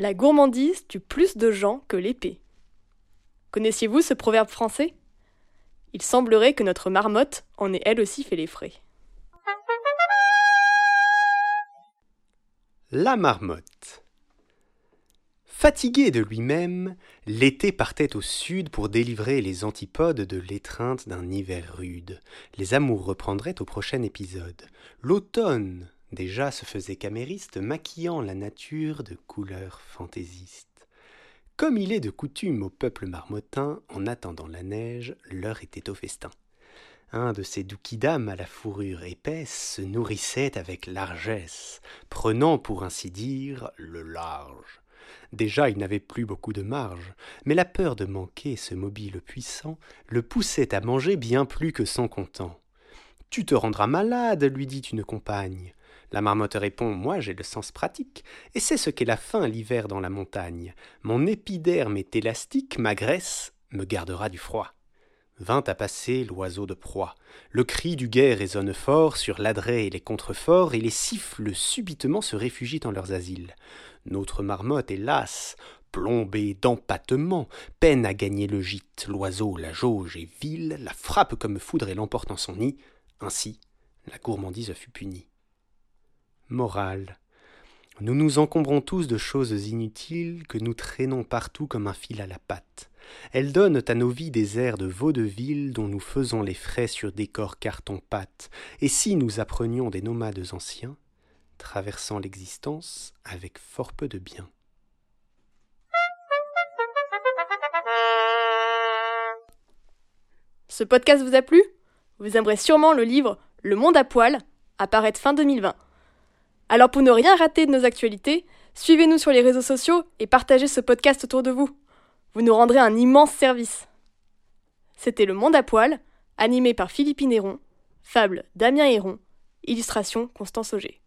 La gourmandise tue plus de gens que l'épée. Connaissiez-vous ce proverbe français? Il semblerait que notre marmotte en ait elle aussi fait les frais. La marmotte. Fatigué de lui-même, l'été partait au sud pour délivrer les antipodes de l'étreinte d'un hiver rude. Les amours reprendraient au prochain épisode. L'automne déjà se faisait camériste, maquillant la nature de couleurs fantaisistes. Comme il est de coutume au peuple marmottin, en attendant la neige, l'heure était au festin. Un de ces doux à la fourrure épaisse se nourrissait avec largesse, prenant pour ainsi dire le large. Déjà il n'avait plus beaucoup de marge, mais la peur de manquer ce mobile puissant le poussait à manger bien plus que sans content. Tu te rendras malade, lui dit une compagne. La marmotte répond Moi j'ai le sens pratique, et c'est ce qu'est la faim l'hiver dans la montagne. Mon épiderme est élastique, ma graisse me gardera du froid. Vint à passer l'oiseau de proie. Le cri du guet résonne fort sur l'adret et les contreforts, et les siffles subitement se réfugient dans leurs asiles. Notre marmotte, hélas, plombée d'empattement, peine à gagner le gîte. L'oiseau la jauge et vile, la frappe comme foudre et l'emporte en son nid. Ainsi, la gourmandise fut punie. Morale. Nous nous encombrons tous de choses inutiles que nous traînons partout comme un fil à la patte. Elles donnent à nos vies des airs de vaudeville dont nous faisons les frais sur des corps carton-pâte. Et si nous apprenions des nomades anciens, traversant l'existence avec fort peu de bien. Ce podcast vous a plu? Vous aimerez sûrement le livre Le monde à poil, apparaître fin 2020. Alors pour ne rien rater de nos actualités, suivez-nous sur les réseaux sociaux et partagez ce podcast autour de vous. Vous nous rendrez un immense service. C'était Le Monde à poil, animé par Philippe Néron, fable Damien Héron, illustration Constance Auger.